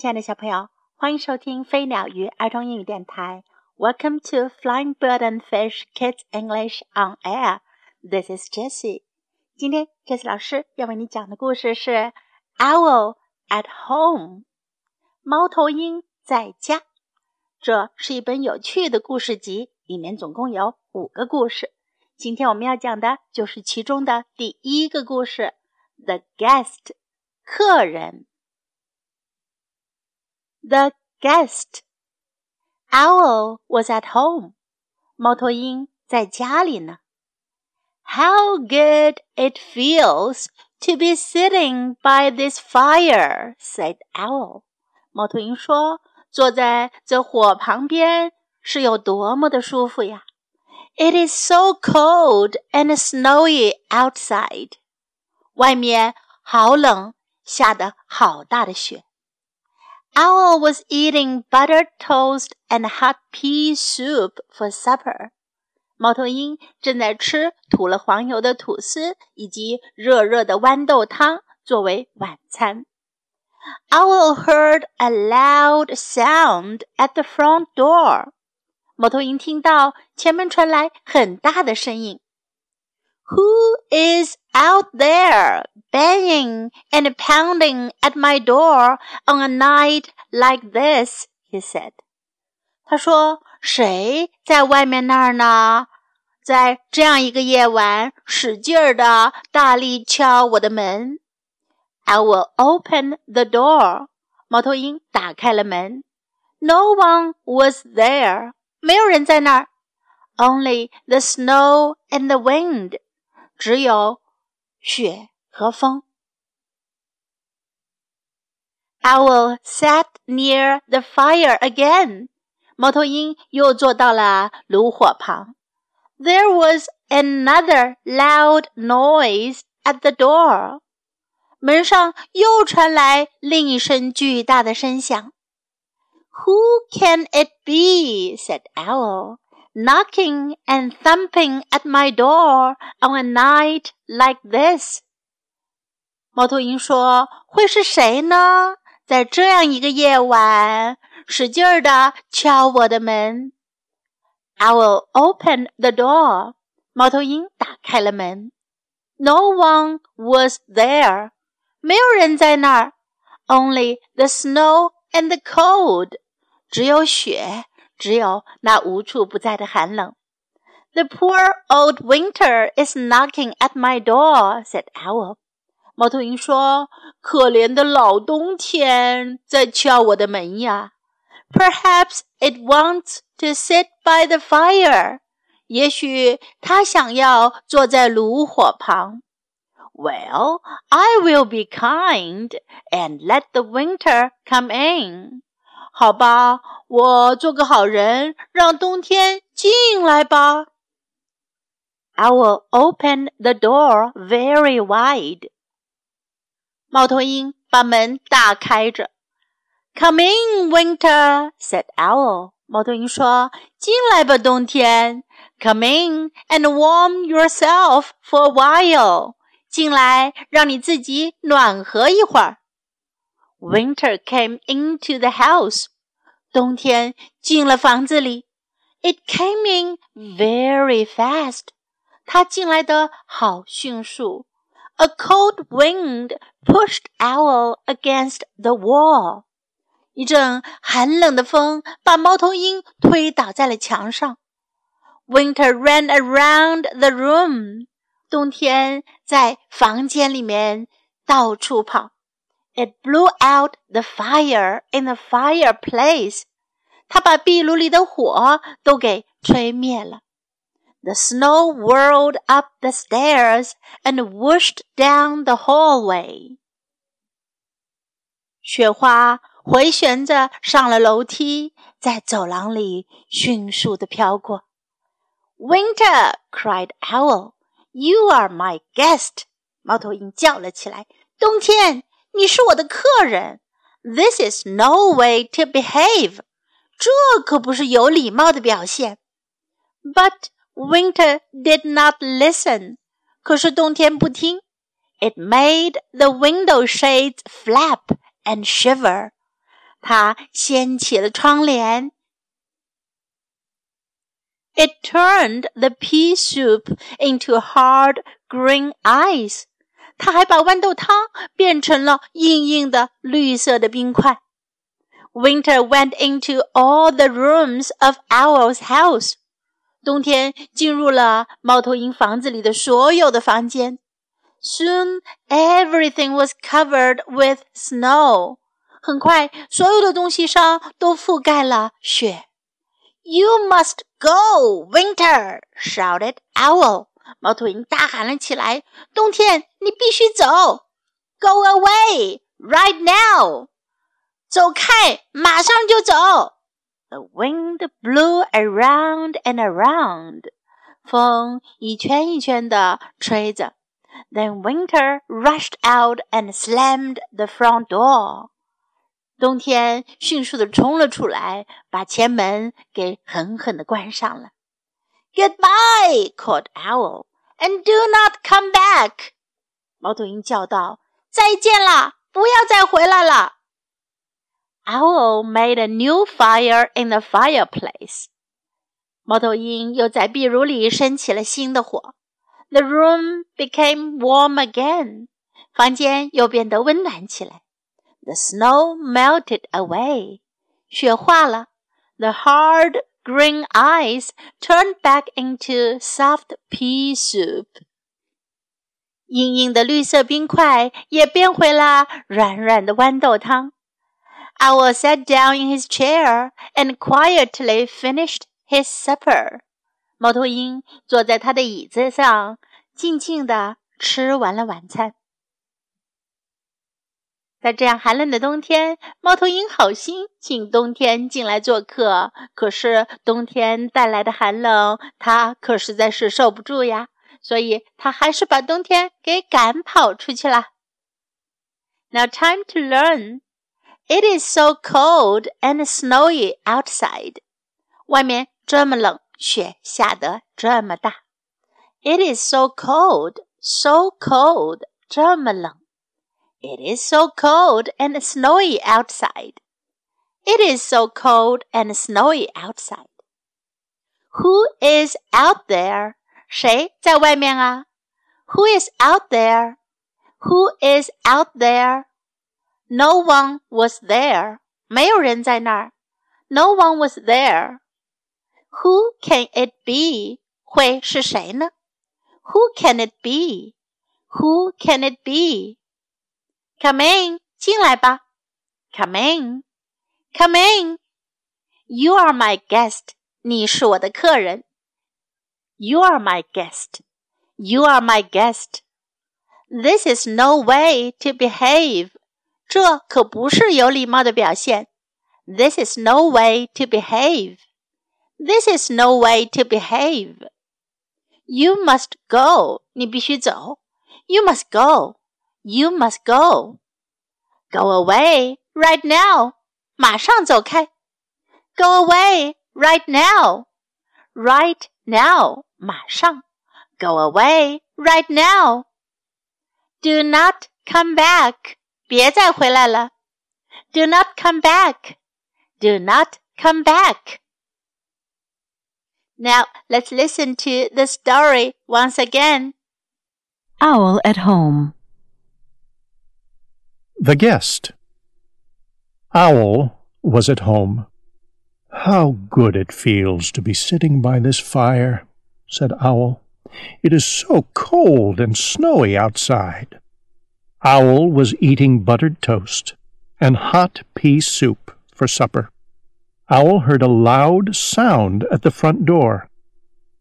亲爱的小朋友，欢迎收听飞鸟鱼儿童英语电台。Welcome to Flying Bird and Fish Kids English on Air. This is Jessie. 今天 Jessie 老师要为你讲的故事是《Owl at Home》。猫头鹰在家。这是一本有趣的故事集，里面总共有五个故事。今天我们要讲的就是其中的第一个故事，《The Guest》客人。The guest owl was at home. 猫头鹰在家里呢。How good it feels to be sitting by this fire, said owl. 猫头鹰说：“坐在这火旁边是有多么的舒服呀！It is so cold and snowy outside. 外面好冷，下的好大的雪。” Owl was eating buttered toast and hot pea soup for supper. 猫头鹰正在吃涂了黄油的吐司以及热热的豌豆汤作为晚餐。Owl heard a loud sound at the front door. 猫头鹰听到前门传来很大的声音。 who is out there banging and pounding at my door on a night like this? he said. 他说：“谁在外面那儿呢？在这样一个夜晚，使劲儿的大力敲我的门。” I will open the door. 猫头鹰打开了门。No one was there. 没有人在那儿。Only the snow and the wind. 只有雪和风。Owl sat near the fire again. 猫头鹰又坐到了炉火旁。There was another loud noise at the door. 门上又传来另一声巨大的声响。Who can it be? said Owl knocking and thumping at my door on a night like this. 猫头鹰说：“会是谁呢？在这样一个夜晚，使劲儿的敲我的门。” I will open the door. 猫头鹰打开了门。No one was there. 没有人在那儿。Only the snow and the cold. 只有雪 只有那无处不在的寒冷。The poor old winter is knocking at my door," said Owl. 猫头鹰说：“可怜的老冬天在敲我的门呀。” Perhaps it wants to sit by the fire. 也许它想要坐在炉火旁。Well, I will be kind and let the winter come in. 好吧，我做个好人，让冬天进来吧。I will open the door very wide。猫头鹰把门大开着。Come in, winter," said Owl。猫头鹰说：“进来吧，冬天。Come in and warm yourself for a while。进来，让你自己暖和一会儿。” Winter came into the house. 冬天进了房子里。It came in very fast. 它进来的好迅速。A cold wind pushed Owl against the wall. 一阵寒冷的风把猫头鹰推倒在了墙上。Winter ran around the room. 冬天在房间里面到处跑。 It blew out the fire in the fireplace. 它把壁炉里的火都给吹灭了。The snow whirled up the stairs and whooshed down the hallway. 雪花回旋着上了楼梯，在走廊里迅速地飘过。Winter cried Owl, "You are my guest." 猫头鹰叫了起来。冬天。 你是我的客人，This is no way to behave。这可不是有礼貌的表现。But winter did not listen。可是冬天不听。It made the window shades flap and shiver。 它掀起了窗帘。It turned the pea soup into hard green ice. 它还把豌豆汤变成了硬硬的绿色的冰块。Winter went into all the rooms of Owl's house. 冬天进入了猫头鹰房子里的所有的房间。Soon everything was covered with snow. 很快，所有的东西上都覆盖了雪。You must go, Winter! shouted Owl. 猫头鹰大喊了起来：“冬天，你必须走！Go away right now！走开，马上就走！” The wind blew around and around. 风一圈一圈的吹着。Then winter rushed out and slammed the front door. 冬天迅速的冲了出来，把前门给狠狠的关上了。Goodbye, called Owl, and do not come back. 猫头鹰叫道：“再见啦，不要再回来了。” Owl made a new fire in the fireplace. 猫头鹰又在壁炉里生起了新的火。The room became warm again. 房间又变得温暖起来。The snow melted away. 雪化了。The hard green ice turned back into soft pea soup. 硬硬的绿色冰块也变回了软软的豌豆汤。Owl sat down in his chair and quietly finished his supper. 猫头鹰坐在他的椅子上，静静地吃完了晚餐。 在这样寒冷的冬天，猫头鹰好心请冬天进来做客。可是冬天带来的寒冷，它可实在是受不住呀，所以它还是把冬天给赶跑出去了。Now time to learn. It is so cold and snowy outside. 外面这么冷，雪下得这么大。It is so cold, so cold，这么冷。It is so cold and snowy outside. It is so cold and snowy outside. Who is out there? 谁在外面啊？Who is out there? Who is out there? No one was there. 没有人在那儿。No one was there. Who can it be? 会是谁呢？Who can it be? Who can it be? Come in，进来吧。Come in, come in. You are my guest. 你是我的客人。You are my guest. You are my guest. This is no way to behave. 这可不是有礼貌的表现。This is no way to behave. This is no way to behave. You must go. 你必须走。You must go. You must go. Go away right now. 马上走开。Go away right now. Right now. 马上。Go away right now. Do not come back. 别再回来了。Do not come back. Do not come back. Now let's listen to the story once again. Owl at Home. The Guest. Owl was at home. How good it feels to be sitting by this fire, said Owl. It is so cold and snowy outside. Owl was eating buttered toast and hot pea soup for supper. Owl heard a loud sound at the front door.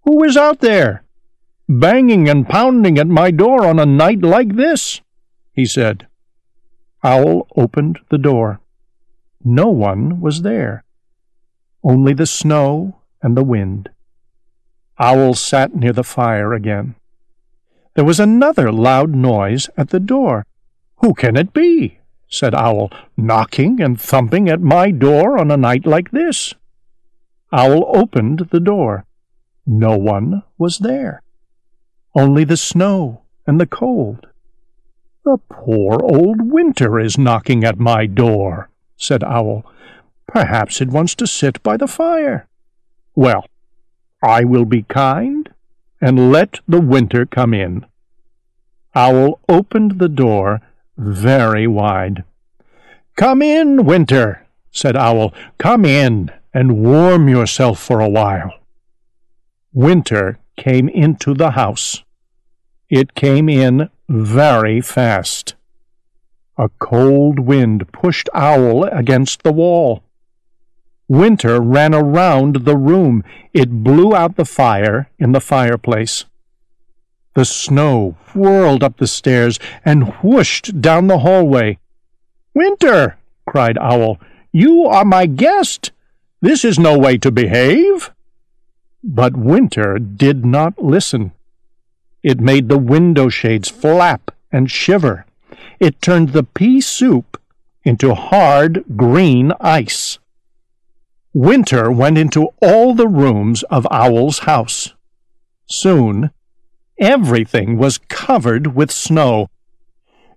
Who is out there? Banging and pounding at my door on a night like this? he said. Owl opened the door. No one was there. Only the snow and the wind. Owl sat near the fire again. There was another loud noise at the door. Who can it be? said Owl, knocking and thumping at my door on a night like this. Owl opened the door. No one was there. Only the snow and the cold. The poor old winter is knocking at my door, said Owl. Perhaps it wants to sit by the fire. Well, I will be kind and let the winter come in. Owl opened the door very wide. Come in, Winter, said Owl. Come in and warm yourself for a while. Winter came into the house. It came in very fast. A cold wind pushed Owl against the wall. Winter ran around the room. It blew out the fire in the fireplace. The snow whirled up the stairs and whooshed down the hallway. Winter, cried Owl, you are my guest. This is no way to behave. But Winter did not listen. It made the window shades flap and shiver. It turned the pea soup into hard green ice. Winter went into all the rooms of Owl's house. Soon, everything was covered with snow.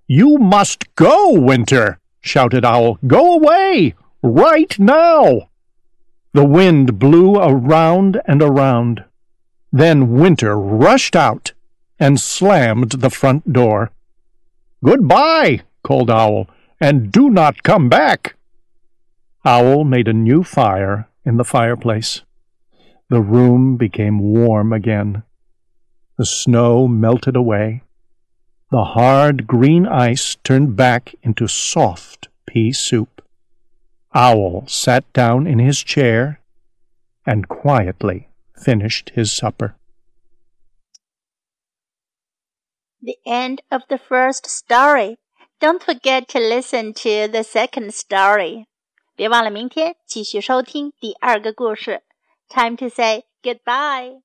You must go, Winter, shouted Owl. Go away, right now. The wind blew around and around. Then Winter rushed out and slammed the front door. Goodbye, called Owl, and do not come back. Owl made a new fire in the fireplace. The room became warm again. The snow melted away. The hard green ice turned back into soft pea soup. Owl sat down in his chair and quietly finished his supper. The end of the first story. Don't forget to listen to the second story. 别忘了明天继续收听第二个故事。Time to say goodbye.